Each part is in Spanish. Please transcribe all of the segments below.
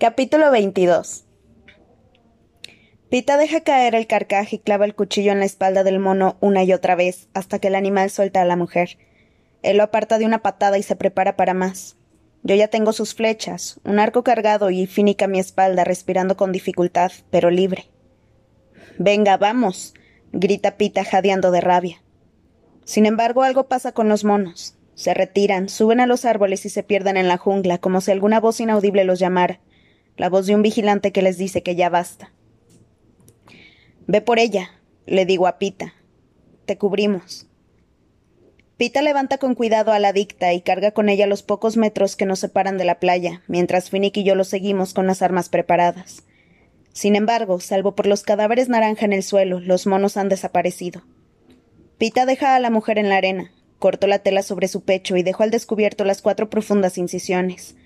Capítulo 22 Pita deja caer el carcaj y clava el cuchillo en la espalda del mono una y otra vez, hasta que el animal suelta a la mujer. Él lo aparta de una patada y se prepara para más. Yo ya tengo sus flechas, un arco cargado y fínica mi espalda, respirando con dificultad, pero libre. Venga, vamos, grita Pita jadeando de rabia. Sin embargo, algo pasa con los monos. Se retiran, suben a los árboles y se pierden en la jungla, como si alguna voz inaudible los llamara, la voz de un vigilante que les dice que ya basta. Ve por ella, le digo a Pita. Te cubrimos. Pita levanta con cuidado a la adicta y carga con ella los pocos metros que nos separan de la playa, mientras Finnick y yo lo seguimos con las armas preparadas. Sin embargo, salvo por los cadáveres naranja en el suelo, los monos han desaparecido. Pita deja a la mujer en la arena, cortó la tela sobre su pecho y dejó al descubierto las cuatro profundas incisiones.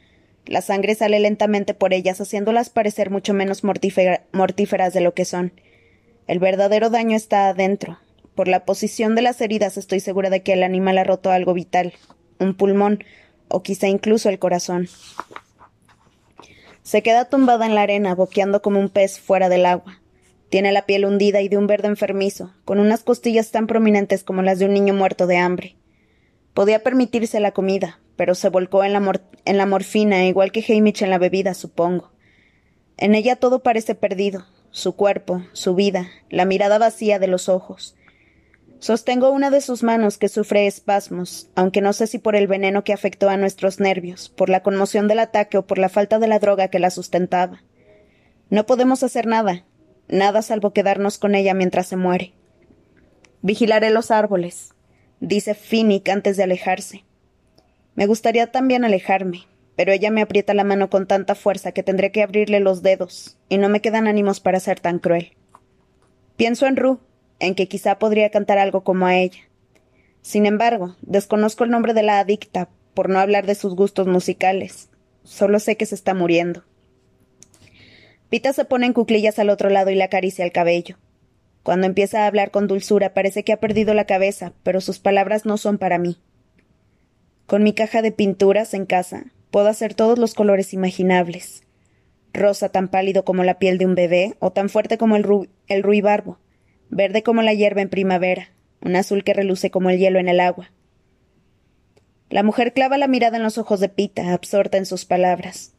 La sangre sale lentamente por ellas, haciéndolas parecer mucho menos mortíferas de lo que son. El verdadero daño está adentro. Por la posición de las heridas estoy segura de que el animal ha roto algo vital, un pulmón, o quizá incluso el corazón. Se queda tumbada en la arena, boqueando como un pez fuera del agua. Tiene la piel hundida y de un verde enfermizo, con unas costillas tan prominentes como las de un niño muerto de hambre. Podía permitirse la comida, pero se volcó en la, morfina, igual que Hamish en la bebida, supongo. En ella todo parece perdido, su cuerpo, su vida, la mirada vacía de los ojos. Sostengo una de sus manos que sufre espasmos, aunque no sé si por el veneno que afectó a nuestros nervios, por la conmoción del ataque o por la falta de la droga que la sustentaba. No podemos hacer nada, nada salvo quedarnos con ella mientras se muere. Vigilaré los árboles, dice Finnick antes de alejarse. Me gustaría también alejarme, pero ella me aprieta la mano con tanta fuerza que tendré que abrirle los dedos, y no me quedan ánimos para ser tan cruel. Pienso en Ru, en que quizá podría cantar algo como a ella. Sin embargo, desconozco el nombre de la adicta, por no hablar de sus gustos musicales. Solo sé que se está muriendo. Pita se pone en cuclillas al otro lado y le acaricia el cabello. Cuando empieza a hablar con dulzura parece que ha perdido la cabeza, pero sus palabras no son para mí. Con mi caja de pinturas en casa, Puedo hacer todos los colores imaginables. Rosa tan pálido como la piel de un bebé, o tan fuerte como el, ruibarbo, verde como la hierba en primavera, un azul que reluce como el hielo en el agua. La mujer clava la mirada en los ojos de Pita, absorta en sus palabras.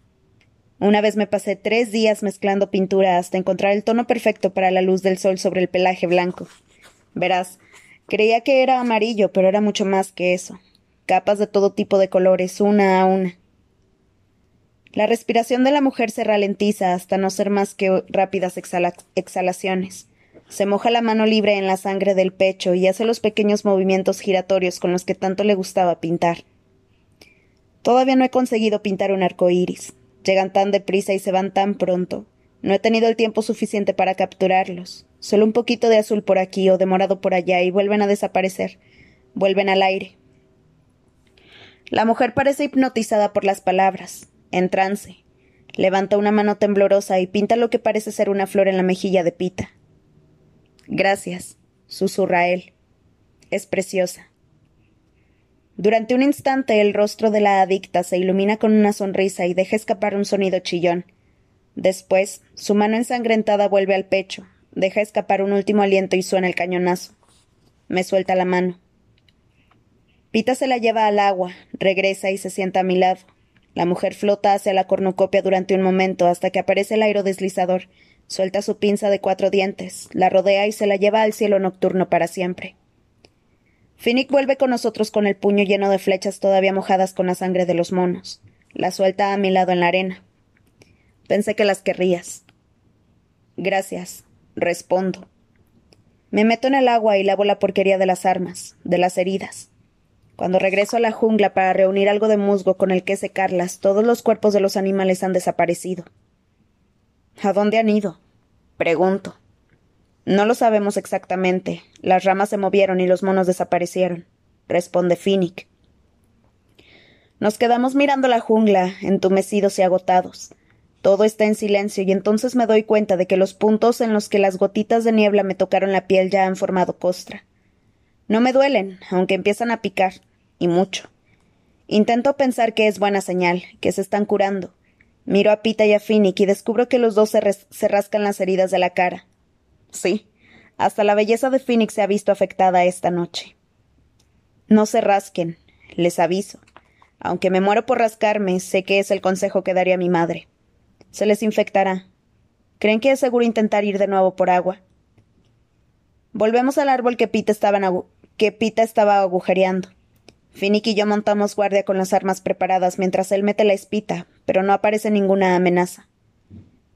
Una vez me pasé tres días mezclando pintura hasta encontrar el tono perfecto para la luz del sol sobre el pelaje blanco. Verás, creía que era amarillo, pero era mucho más que eso. Capas de todo tipo de colores, una a una. La respiración de la mujer se ralentiza hasta no ser más que rápidas exhalaciones. Se moja la mano libre en la sangre del pecho y hace los pequeños movimientos giratorios con los que tanto le gustaba pintar. Todavía no he conseguido pintar un arco iris. Llegan tan deprisa y se van tan pronto. No he tenido el tiempo suficiente para capturarlos. Solo un poquito de azul por aquí o de morado por allá y vuelven a desaparecer. Vuelven al aire. La mujer parece hipnotizada por las palabras en trance. Levanta una mano temblorosa y pinta lo que parece ser una flor en la mejilla de Pita. Gracias, susurra él. Es preciosa. Durante un instante el rostro de la adicta se ilumina con una sonrisa y deja escapar un sonido chillón. Después, su mano ensangrentada vuelve al pecho, deja escapar un último aliento y suena el cañonazo. Me suelta la mano. Pita se la lleva al agua, regresa y se sienta a mi lado. La mujer flota hacia la cornucopia durante un momento hasta que aparece el aerodeslizador. Suelta su pinza de cuatro dientes, la rodea y se la lleva al cielo nocturno para siempre. Finnick vuelve con nosotros con el puño lleno de flechas todavía mojadas con la sangre de los monos. La suelta a mi lado en la arena. Pensé que las querrías. Gracias, respondo. Me meto en el agua y lavo la porquería de las armas, de las heridas. Cuando regreso a la jungla para reunir algo de musgo con el que secarlas, todos los cuerpos de los animales han desaparecido. ¿A dónde han ido? Pregunto. No lo sabemos exactamente. Las ramas se movieron y los monos desaparecieron, responde Finnick. Nos quedamos mirando la jungla, entumecidos y agotados. Todo está en silencio y entonces me doy cuenta de que los puntos en los que las gotitas de niebla me tocaron la piel ya han formado costra. No me duelen, aunque empiezan a picar, y mucho. Intento pensar que es buena señal, que se están curando. Miro a Pita y a Finnick y descubro que los dos se, rascan las heridas de la cara. Sí, hasta la belleza de Finnick se ha visto afectada esta noche. No se rasquen, les aviso. Aunque me muero por rascarme, sé que es el consejo que daría mi madre. Se les infectará. ¿Creen que es seguro intentar ir de nuevo por agua? Volvemos al árbol que Pita estaba, que Pita estaba agujereando. Finnick y yo montamos guardia con las armas preparadas mientras él mete la espita, pero no aparece ninguna amenaza.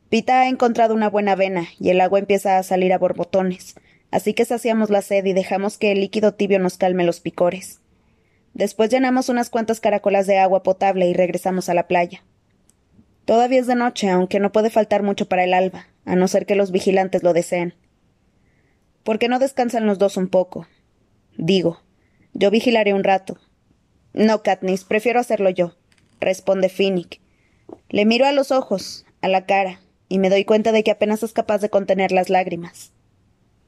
Pita ha encontrado una buena vena y el agua empieza a salir a borbotones, así que saciamos la sed y dejamos que el líquido tibio nos calme los picores. Después llenamos unas cuantas caracolas de agua potable y regresamos a la playa. Todavía es de noche, aunque no puede faltar mucho para el alba, a no ser que los vigilantes lo deseen. ¿Por qué no descansan los dos un poco? Digo, yo vigilaré un rato, no, Katniss, prefiero hacerlo yo, responde Finnick. Le miro a los ojos, a la cara, y me doy cuenta de que apenas es capaz de contener las lágrimas.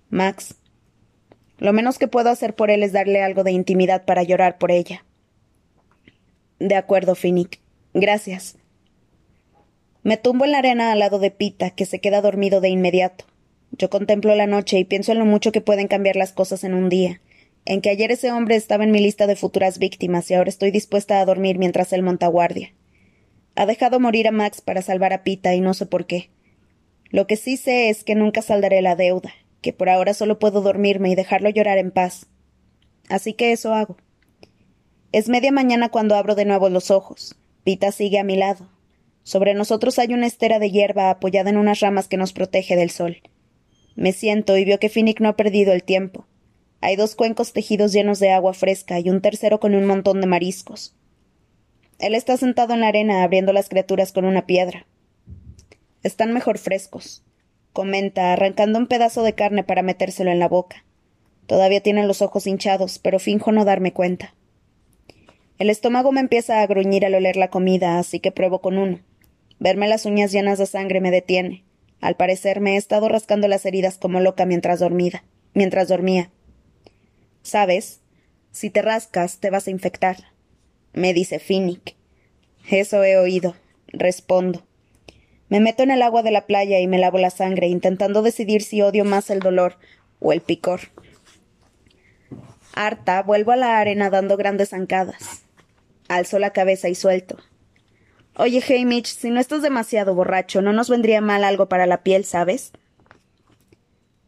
Max. Lo menos que puedo hacer por él es darle algo de intimidad para llorar por ella. De acuerdo, Finnick. Gracias. Me tumbo en la arena al lado de Pita, que se queda dormido de inmediato. Yo contemplo la noche y pienso en lo mucho que pueden cambiar las cosas en un día, en que ayer ese hombre estaba en mi lista de futuras víctimas y ahora estoy dispuesta a dormir mientras él monta guardia. Ha dejado morir a Max para salvar a Pita y no sé por qué. Lo que sí sé es que nunca saldaré la deuda, que por ahora solo puedo dormirme y dejarlo llorar en paz. Así que eso hago. Es media mañana cuando abro de nuevo los ojos. Pita sigue a mi lado. Sobre nosotros hay una estera de hierba apoyada en unas ramas que nos protege del sol. Me siento y veo que Finnick no ha perdido el tiempo. Hay dos cuencos tejidos llenos de agua fresca y un tercero con un montón de mariscos. Él está sentado en la arena abriendo las criaturas con una piedra. Están mejor frescos, comenta, arrancando un pedazo de carne para metérselo en la boca. Todavía tienen los ojos hinchados, pero finjo no darme cuenta. El estómago me empieza a gruñir al oler la comida, así que pruebo con uno. Verme las uñas llenas de sangre me detiene. Al parecer me he estado rascando las heridas como loca mientras dormida, mientras dormía. Sabes, si te rascas te vas a infectar, me dice Finnick. Eso he oído, respondo. Me meto en el agua de la playa y me lavo la sangre, intentando decidir si odio más el dolor o el picor. Harta, vuelvo a la arena dando grandes zancadas. Alzo la cabeza y suelto. Oye, Hamish, si no estás demasiado borracho, no nos vendría mal algo para la piel, ¿sabes?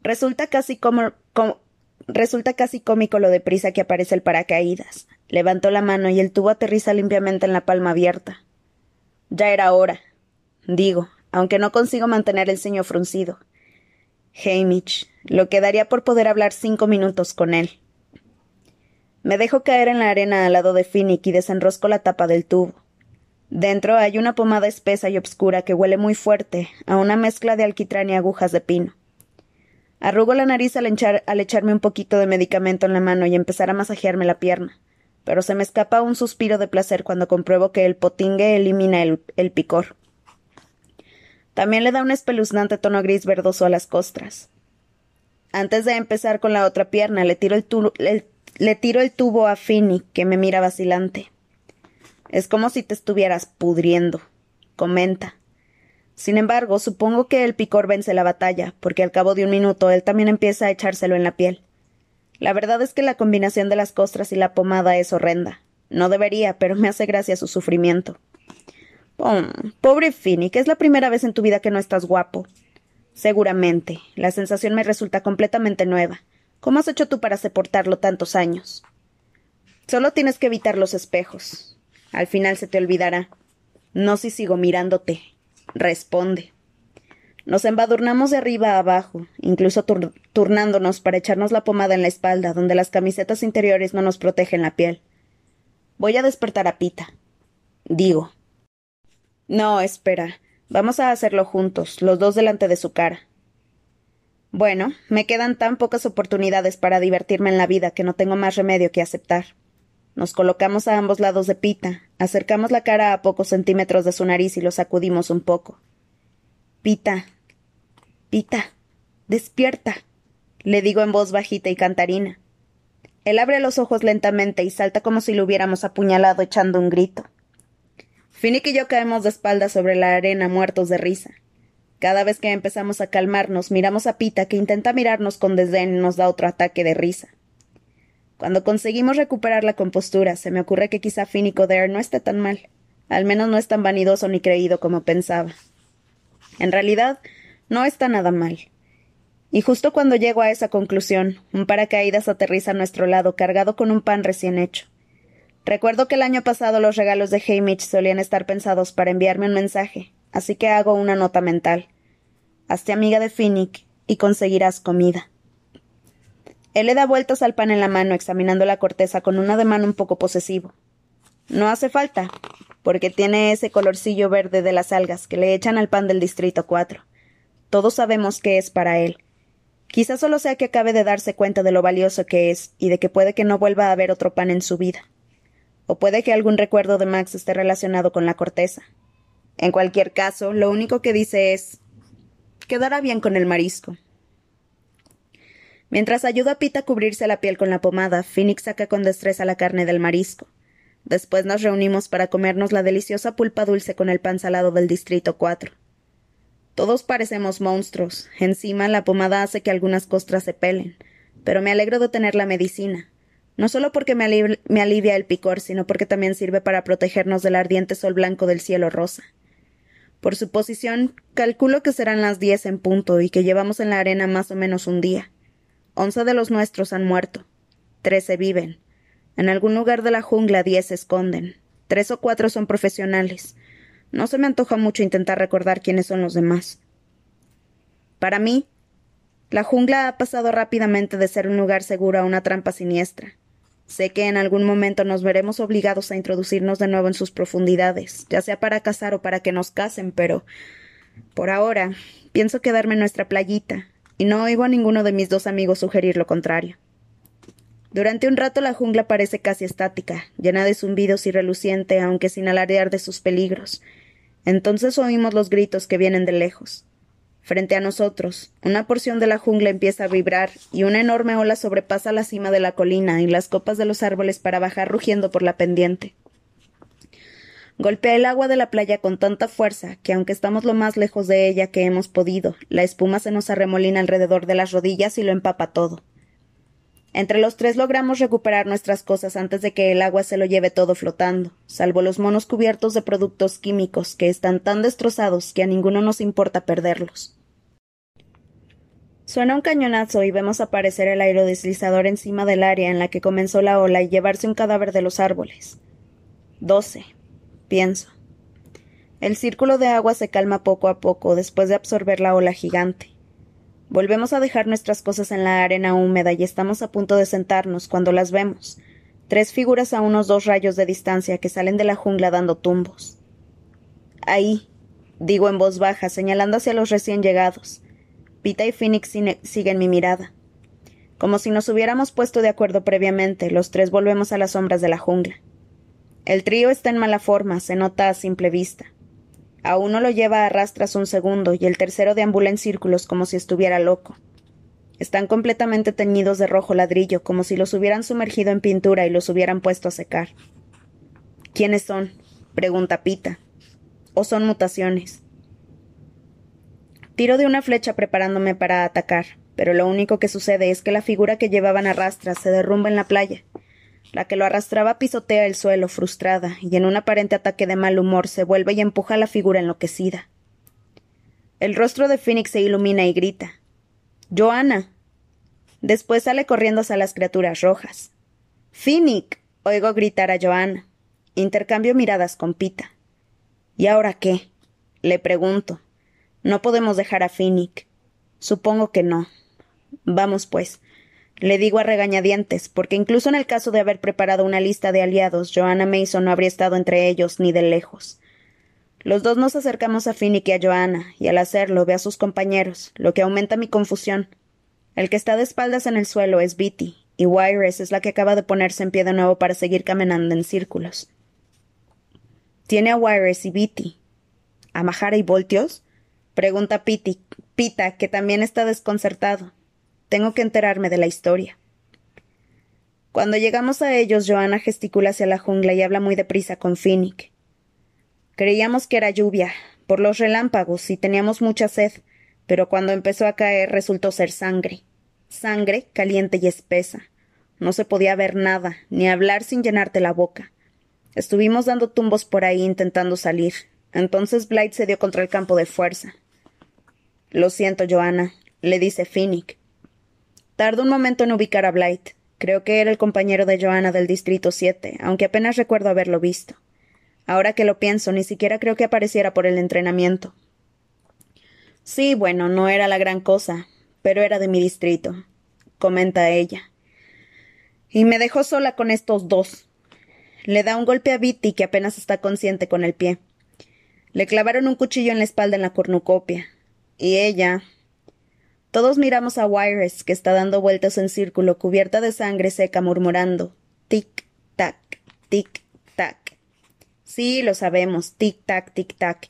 Resulta casi como, como Resulta casi cómico lo deprisa que aparece el paracaídas. Levantó la mano y el tubo aterriza limpiamente en la palma abierta. Ya era hora. Digo, aunque no consigo mantener el ceño fruncido. Hamish, lo que daría por poder hablar cinco minutos con él. Me dejo caer en la arena al lado de Finnick y desenrosco la tapa del tubo. Dentro hay una pomada espesa y obscura que huele muy fuerte, a una mezcla de alquitrán y agujas de pino. Arrugo la nariz al, echarme un poquito de medicamento en la mano y empezar a masajearme la pierna, pero se me escapa un suspiro de placer cuando compruebo que el potingue elimina el, picor. También le da un espeluznante tono gris verdoso a las costras. Antes de empezar con la otra pierna, le tiro el, le tiro el tubo a Finny, que me mira vacilante. Es como si te estuvieras pudriendo, comenta. Sin embargo, supongo que el picor vence la batalla, porque al cabo de un minuto él también empieza a echárselo en la piel. La verdad es que la combinación de las costras y la pomada es horrenda. No debería, pero me hace gracia su sufrimiento. Oh, pobre Finny, que es la primera vez en tu vida que no estás guapo. Seguramente. La sensación me resulta completamente nueva. ¿Cómo has hecho tú para soportarlo tantos años? Solo tienes que evitar los espejos. Al final se te olvidará. No si sigo mirándote responde. Nos embadurnamos de arriba a abajo, incluso turnándonos para echarnos la pomada en la espalda, donde las camisetas interiores no nos protegen la piel. Voy a despertar a Pita. Digo. No, espera. Vamos a hacerlo juntos, los dos delante de su cara. Bueno, me quedan tan pocas oportunidades para divertirme en la vida que no tengo más remedio que aceptar. Nos colocamos a ambos lados de Pita, acercamos la cara a pocos centímetros de su nariz y lo sacudimos un poco. Pita. Pita. Despierta. le digo en voz bajita y cantarina. Él abre los ojos lentamente y salta como si lo hubiéramos apuñalado echando un grito. Finnick y yo caemos de espaldas sobre la arena muertos de risa. Cada vez que empezamos a calmarnos, miramos a Pita, que intenta mirarnos con desdén y nos da otro ataque de risa. Cuando conseguimos recuperar la compostura, se me ocurre que quizá Finnick O'Dare no esté tan mal. Al menos no es tan vanidoso ni creído como pensaba. En realidad, no está nada mal. Y justo cuando llego a esa conclusión, un paracaídas aterriza a nuestro lado cargado con un pan recién hecho. Recuerdo que el año pasado los regalos de Hamish solían estar pensados para enviarme un mensaje, así que hago una nota mental. Hazte amiga de Finnick y conseguirás comida. Él le da vueltas al pan en la mano, examinando la corteza con un ademán un poco posesivo. No hace falta, porque tiene ese colorcillo verde de las algas que le echan al pan del Distrito 4. Todos sabemos que es para él. Quizás solo sea que acabe de darse cuenta de lo valioso que es y de que puede que no vuelva a haber otro pan en su vida o puede que algún recuerdo de Max esté relacionado con la corteza. En cualquier caso, lo único que dice es quedará bien con el marisco. Mientras ayuda a Pita a cubrirse la piel con la pomada, Phoenix saca con destreza la carne del marisco. Después nos reunimos para comernos la deliciosa pulpa dulce con el pan salado del Distrito 4. Todos parecemos monstruos. Encima, la pomada hace que algunas costras se pelen. Pero me alegro de tener la medicina no solo porque me, alivia el picor, sino porque también sirve para protegernos del ardiente sol blanco del cielo rosa. Por su posición, calculo que serán las diez en punto y que llevamos en la arena más o menos un día. Once de los nuestros han muerto. Trece viven. En algún lugar de la jungla diez se esconden. Tres o cuatro son profesionales. No se me antoja mucho intentar recordar quiénes son los demás. Para mí, la jungla ha pasado rápidamente de ser un lugar seguro a una trampa siniestra. Sé que en algún momento nos veremos obligados a introducirnos de nuevo en sus profundidades, ya sea para cazar o para que nos casen, pero por ahora pienso quedarme en nuestra playita, y no oigo a ninguno de mis dos amigos sugerir lo contrario. Durante un rato la jungla parece casi estática, llena de zumbidos y reluciente, aunque sin alardear de sus peligros. Entonces oímos los gritos que vienen de lejos. Frente a nosotros, una porción de la jungla empieza a vibrar y una enorme ola sobrepasa la cima de la colina y las copas de los árboles para bajar rugiendo por la pendiente. Golpea el agua de la playa con tanta fuerza que, aunque estamos lo más lejos de ella que hemos podido, la espuma se nos arremolina alrededor de las rodillas y lo empapa todo. Entre los tres logramos recuperar nuestras cosas antes de que el agua se lo lleve todo flotando, salvo los monos cubiertos de productos químicos que están tan destrozados que a ninguno nos importa perderlos. Suena un cañonazo y vemos aparecer el aerodeslizador encima del área en la que comenzó la ola y llevarse un cadáver de los árboles. Doce, pienso. El círculo de agua se calma poco a poco después de absorber la ola gigante. Volvemos a dejar nuestras cosas en la arena húmeda y estamos a punto de sentarnos cuando las vemos. Tres figuras a unos dos rayos de distancia que salen de la jungla dando tumbos. Ahí, digo en voz baja, señalando hacia los recién llegados. Pita y Phoenix siguen mi mirada. Como si nos hubiéramos puesto de acuerdo previamente, los tres volvemos a las sombras de la jungla. El trío está en mala forma, se nota a simple vista. A uno lo lleva a rastras un segundo y el tercero deambula en círculos como si estuviera loco. Están completamente teñidos de rojo ladrillo, como si los hubieran sumergido en pintura y los hubieran puesto a secar. ¿Quiénes son? pregunta Pita. ¿O son mutaciones? Tiro de una flecha preparándome para atacar, pero lo único que sucede es que la figura que llevaban a rastras se derrumba en la playa, la que lo arrastraba pisotea el suelo, frustrada, y en un aparente ataque de mal humor se vuelve y empuja a la figura enloquecida. El rostro de Phoenix se ilumina y grita. Joana. Después sale corriendo hacia las criaturas rojas. Phoenix. oigo gritar a Joana. Intercambio miradas con Pita. ¿Y ahora qué? Le pregunto. No podemos dejar a Phoenix. Supongo que no. Vamos, pues. Le digo a regañadientes, porque incluso en el caso de haber preparado una lista de aliados, Joanna Mason no habría estado entre ellos ni de lejos. Los dos nos acercamos a Finnick y a Joanna, y al hacerlo ve a sus compañeros, lo que aumenta mi confusión. El que está de espaldas en el suelo es Bitty, y Wires es la que acaba de ponerse en pie de nuevo para seguir caminando en círculos. ¿Tiene a Wires y Bitty? ¿A Mahara y Voltios? Pregunta Pity, Pita, que también está desconcertado. Tengo que enterarme de la historia. Cuando llegamos a ellos, Joanna gesticula hacia la jungla y habla muy deprisa con Finnick. Creíamos que era lluvia, por los relámpagos, y teníamos mucha sed, pero cuando empezó a caer resultó ser sangre. Sangre caliente y espesa. No se podía ver nada, ni hablar sin llenarte la boca. Estuvimos dando tumbos por ahí intentando salir. Entonces Blight se dio contra el campo de fuerza. Lo siento, Joanna, le dice Finnick. Tardó un momento en ubicar a Blight. Creo que era el compañero de Joanna del Distrito 7, aunque apenas recuerdo haberlo visto. Ahora que lo pienso, ni siquiera creo que apareciera por el entrenamiento. Sí, bueno, no era la gran cosa, pero era de mi distrito, comenta ella. Y me dejó sola con estos dos. Le da un golpe a Bitty, que apenas está consciente con el pie. Le clavaron un cuchillo en la espalda en la cornucopia. Y ella. Todos miramos a Wires, que está dando vueltas en círculo, cubierta de sangre seca, murmurando: tic, tac, tic, tac. Sí, lo sabemos, tic, tac, tic, tac.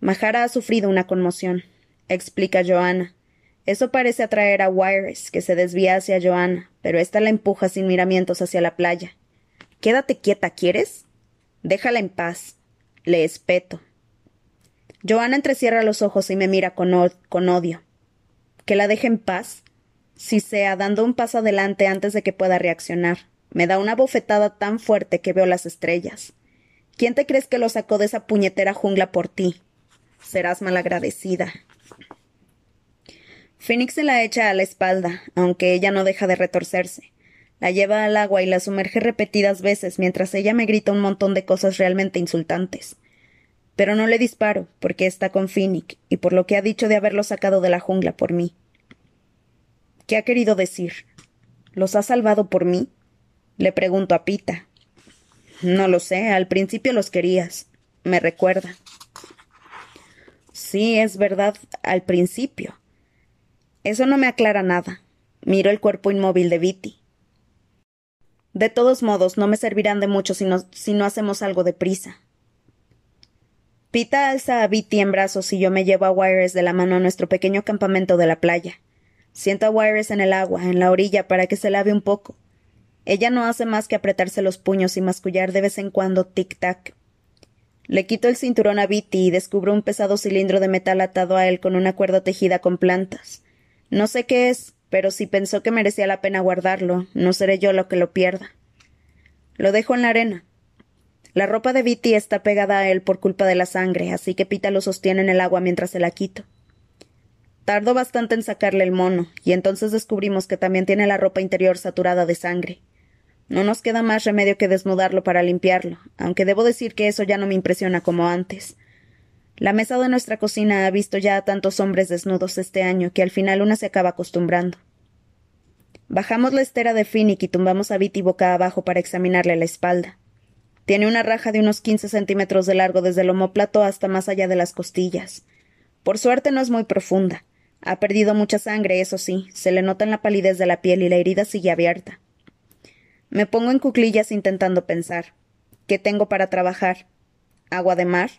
Mahara ha sufrido una conmoción, explica Joanna. Eso parece atraer a Wires, que se desvía hacia Joanna, pero ésta la empuja sin miramientos hacia la playa. Quédate quieta, ¿quieres? Déjala en paz. Le espeto. Joana entrecierra los ojos y me mira con, con odio. ¿Que la deje en paz? Si sea, dando un paso adelante antes de que pueda reaccionar. Me da una bofetada tan fuerte que veo las estrellas. ¿Quién te crees que lo sacó de esa puñetera jungla por ti? Serás malagradecida. Phoenix se la echa a la espalda, aunque ella no deja de retorcerse. La lleva al agua y la sumerge repetidas veces mientras ella me grita un montón de cosas realmente insultantes. Pero no le disparo, porque está con Finnick, y por lo que ha dicho de haberlo sacado de la jungla por mí. ¿Qué ha querido decir? ¿Los ha salvado por mí? Le pregunto a Pita. No lo sé, al principio los querías. Me recuerda. Sí, es verdad, al principio. Eso no me aclara nada. Miro el cuerpo inmóvil de Viti. De todos modos, no me servirán de mucho si no, si no hacemos algo de prisa. Pita alza a Bitty en brazos y yo me llevo a Wires de la mano a nuestro pequeño campamento de la playa. Siento a Wires en el agua, en la orilla, para que se lave un poco. Ella no hace más que apretarse los puños y mascullar de vez en cuando tic-tac. Le quito el cinturón a Bitty y descubro un pesado cilindro de metal atado a él con una cuerda tejida con plantas. No sé qué es, pero si pensó que merecía la pena guardarlo, no seré yo lo que lo pierda. Lo dejo en la arena. La ropa de Viti está pegada a él por culpa de la sangre, así que Pita lo sostiene en el agua mientras se la quito. Tardo bastante en sacarle el mono, y entonces descubrimos que también tiene la ropa interior saturada de sangre. No nos queda más remedio que desnudarlo para limpiarlo, aunque debo decir que eso ya no me impresiona como antes. La mesa de nuestra cocina ha visto ya a tantos hombres desnudos este año que al final una se acaba acostumbrando. Bajamos la estera de Finnick y tumbamos a Viti boca abajo para examinarle la espalda. Tiene una raja de unos quince centímetros de largo desde el omóplato hasta más allá de las costillas. Por suerte no es muy profunda. Ha perdido mucha sangre, eso sí, se le nota en la palidez de la piel y la herida sigue abierta. Me pongo en cuclillas intentando pensar. ¿Qué tengo para trabajar? ¿Agua de mar?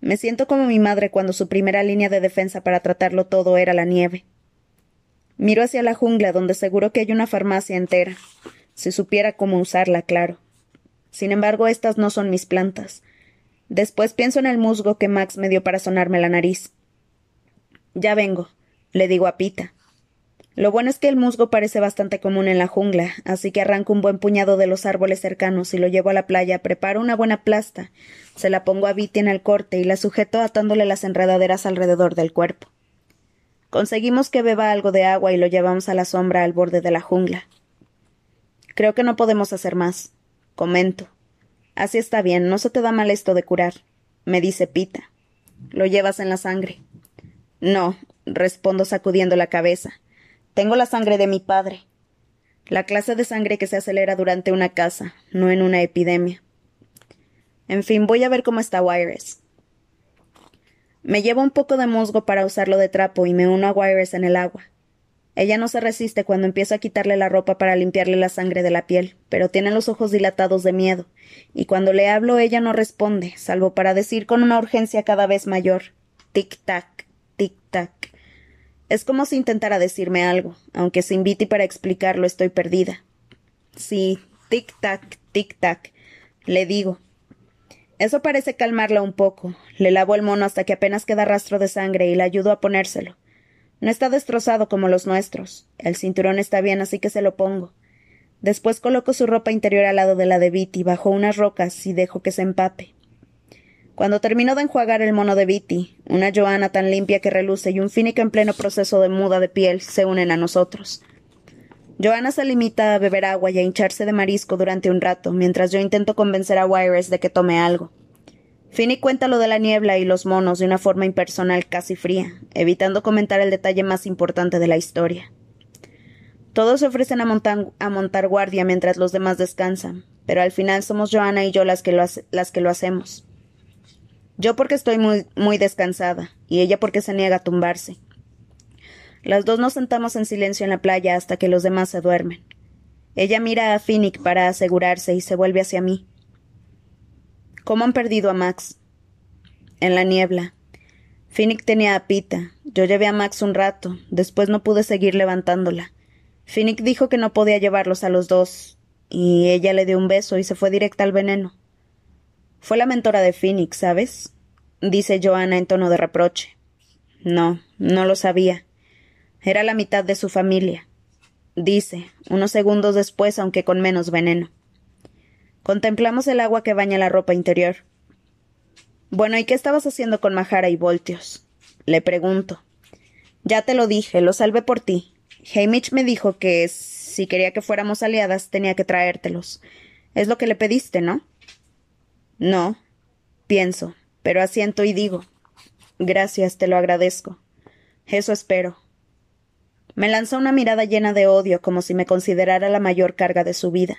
Me siento como mi madre cuando su primera línea de defensa para tratarlo todo era la nieve. Miro hacia la jungla, donde seguro que hay una farmacia entera. Si supiera cómo usarla, claro. Sin embargo, estas no son mis plantas. Después pienso en el musgo que Max me dio para sonarme la nariz. Ya vengo, le digo a Pita. Lo bueno es que el musgo parece bastante común en la jungla, así que arranco un buen puñado de los árboles cercanos y lo llevo a la playa, preparo una buena plasta, se la pongo a Viti en el corte y la sujeto atándole las enredaderas alrededor del cuerpo. Conseguimos que beba algo de agua y lo llevamos a la sombra al borde de la jungla. Creo que no podemos hacer más. Comento. Así está bien, no se te da mal esto de curar, me dice Pita. Lo llevas en la sangre. No, respondo sacudiendo la cabeza. Tengo la sangre de mi padre. La clase de sangre que se acelera durante una casa, no en una epidemia. En fin, voy a ver cómo está Wires. Me llevo un poco de musgo para usarlo de trapo y me uno a Wires en el agua. Ella no se resiste cuando empiezo a quitarle la ropa para limpiarle la sangre de la piel, pero tiene los ojos dilatados de miedo, y cuando le hablo ella no responde, salvo para decir con una urgencia cada vez mayor tic-tac, tic-tac. Es como si intentara decirme algo, aunque sin Viti para explicarlo estoy perdida. Sí, tic-tac, tic-tac, le digo. Eso parece calmarla un poco. Le lavo el mono hasta que apenas queda rastro de sangre y le ayudo a ponérselo. No está destrozado como los nuestros. El cinturón está bien, así que se lo pongo. Después coloco su ropa interior al lado de la de Viti, bajo unas rocas, y dejo que se empape. Cuando termino de enjuagar el mono de Viti, una Joana tan limpia que reluce y un Finnick en pleno proceso de muda de piel se unen a nosotros. Joana se limita a beber agua y a hincharse de marisco durante un rato, mientras yo intento convencer a Wires de que tome algo. Finny cuenta lo de la niebla y los monos de una forma impersonal casi fría, evitando comentar el detalle más importante de la historia. Todos se ofrecen a, montar guardia mientras los demás descansan, pero al final somos Joana y yo las que lo, las que lo hacemos. Yo porque estoy muy, descansada, y ella porque se niega a tumbarse. Las dos nos sentamos en silencio en la playa hasta que los demás se duermen. Ella mira a Finnick para asegurarse y se vuelve hacia mí. ¿Cómo han perdido a Max? En la niebla. Finnick tenía a Pita. Yo llevé a Max un rato. Después no pude seguir levantándola. Finnick dijo que no podía llevarlos a los dos, y ella le dio un beso y se fue directa al veneno. Fue la mentora de Finnick, ¿sabes? dice Joanna en tono de reproche. No, no lo sabía. Era la mitad de su familia. Dice, unos segundos después, aunque con menos veneno. Contemplamos el agua que baña la ropa interior. Bueno, ¿y qué estabas haciendo con Majara y Voltios? Le pregunto. Ya te lo dije, lo salvé por ti. Hamish me dijo que si quería que fuéramos aliadas tenía que traértelos. Es lo que le pediste, ¿no? No, pienso, pero asiento y digo. Gracias, te lo agradezco. Eso espero. Me lanzó una mirada llena de odio, como si me considerara la mayor carga de su vida.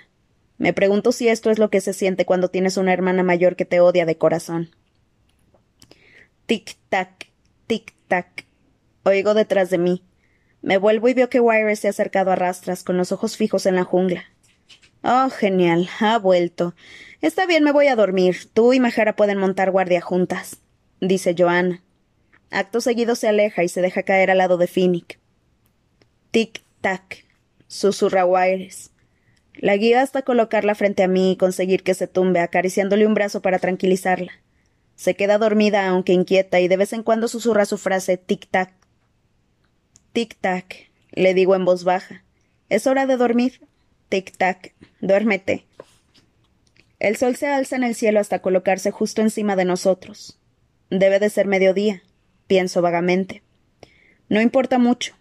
Me pregunto si esto es lo que se siente cuando tienes una hermana mayor que te odia de corazón. Tic-tac, tic-tac. Oigo detrás de mí. Me vuelvo y veo que Wire se ha acercado a rastras, con los ojos fijos en la jungla. Oh, genial. Ha vuelto. Está bien, me voy a dormir. Tú y Majara pueden montar guardia juntas, dice Joanna. Acto seguido se aleja y se deja caer al lado de Finnick. Tic-tac, susurra Wires. La guío hasta colocarla frente a mí y conseguir que se tumbe, acariciándole un brazo para tranquilizarla. Se queda dormida, aunque inquieta, y de vez en cuando susurra su frase tic-tac, Tic-tac, le digo en voz baja. Es hora de dormir. Tic-tac, duérmete. El sol se alza en el cielo hasta colocarse justo encima de nosotros. Debe de ser mediodía, pienso vagamente. No importa mucho.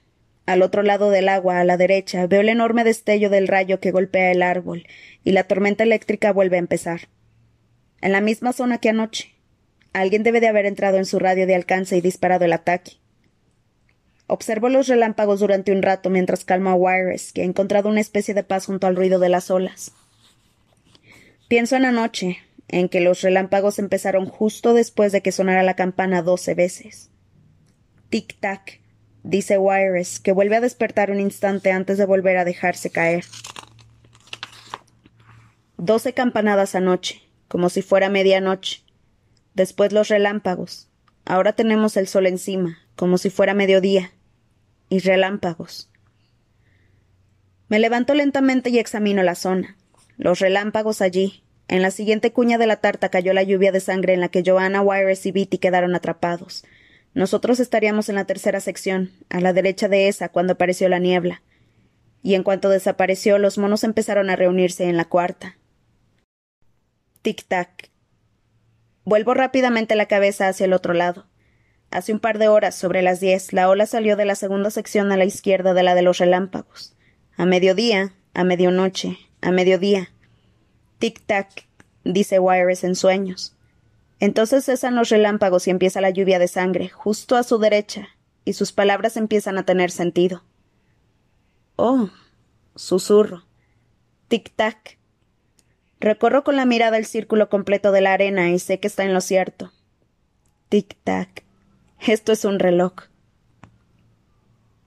Al otro lado del agua, a la derecha, veo el enorme destello del rayo que golpea el árbol, y la tormenta eléctrica vuelve a empezar. En la misma zona que anoche. Alguien debe de haber entrado en su radio de alcance y disparado el ataque. Observo los relámpagos durante un rato mientras calmo a Wires, que ha encontrado una especie de paz junto al ruido de las olas. Pienso en anoche, en que los relámpagos empezaron justo después de que sonara la campana doce veces. Tic-tac, dice Wires, que vuelve a despertar un instante antes de volver a dejarse caer. Doce campanadas anoche, como si fuera medianoche. Después los relámpagos. Ahora tenemos el sol encima, como si fuera mediodía y relámpagos. Me levanto lentamente y examino la zona. Los relámpagos allí. En la siguiente cuña de la tarta cayó la lluvia de sangre en la que Joanna, Wires y Beatty quedaron atrapados. Nosotros estaríamos en la tercera sección, a la derecha de esa, cuando apareció la niebla. Y en cuanto desapareció, los monos empezaron a reunirse en la cuarta. Tic-tac. Vuelvo rápidamente la cabeza hacia el otro lado. Hace un par de horas, sobre las diez, la ola salió de la segunda sección a la izquierda de la de los relámpagos. A mediodía, a medianoche, a mediodía. Tic-tac, dice Wires en sueños. Entonces cesan los relámpagos y empieza la lluvia de sangre, justo a su derecha, y sus palabras empiezan a tener sentido. Oh, susurro. Tic-tac. Recorro con la mirada el círculo completo de la arena y sé que está en lo cierto. Tic-tac. Esto es un reloj.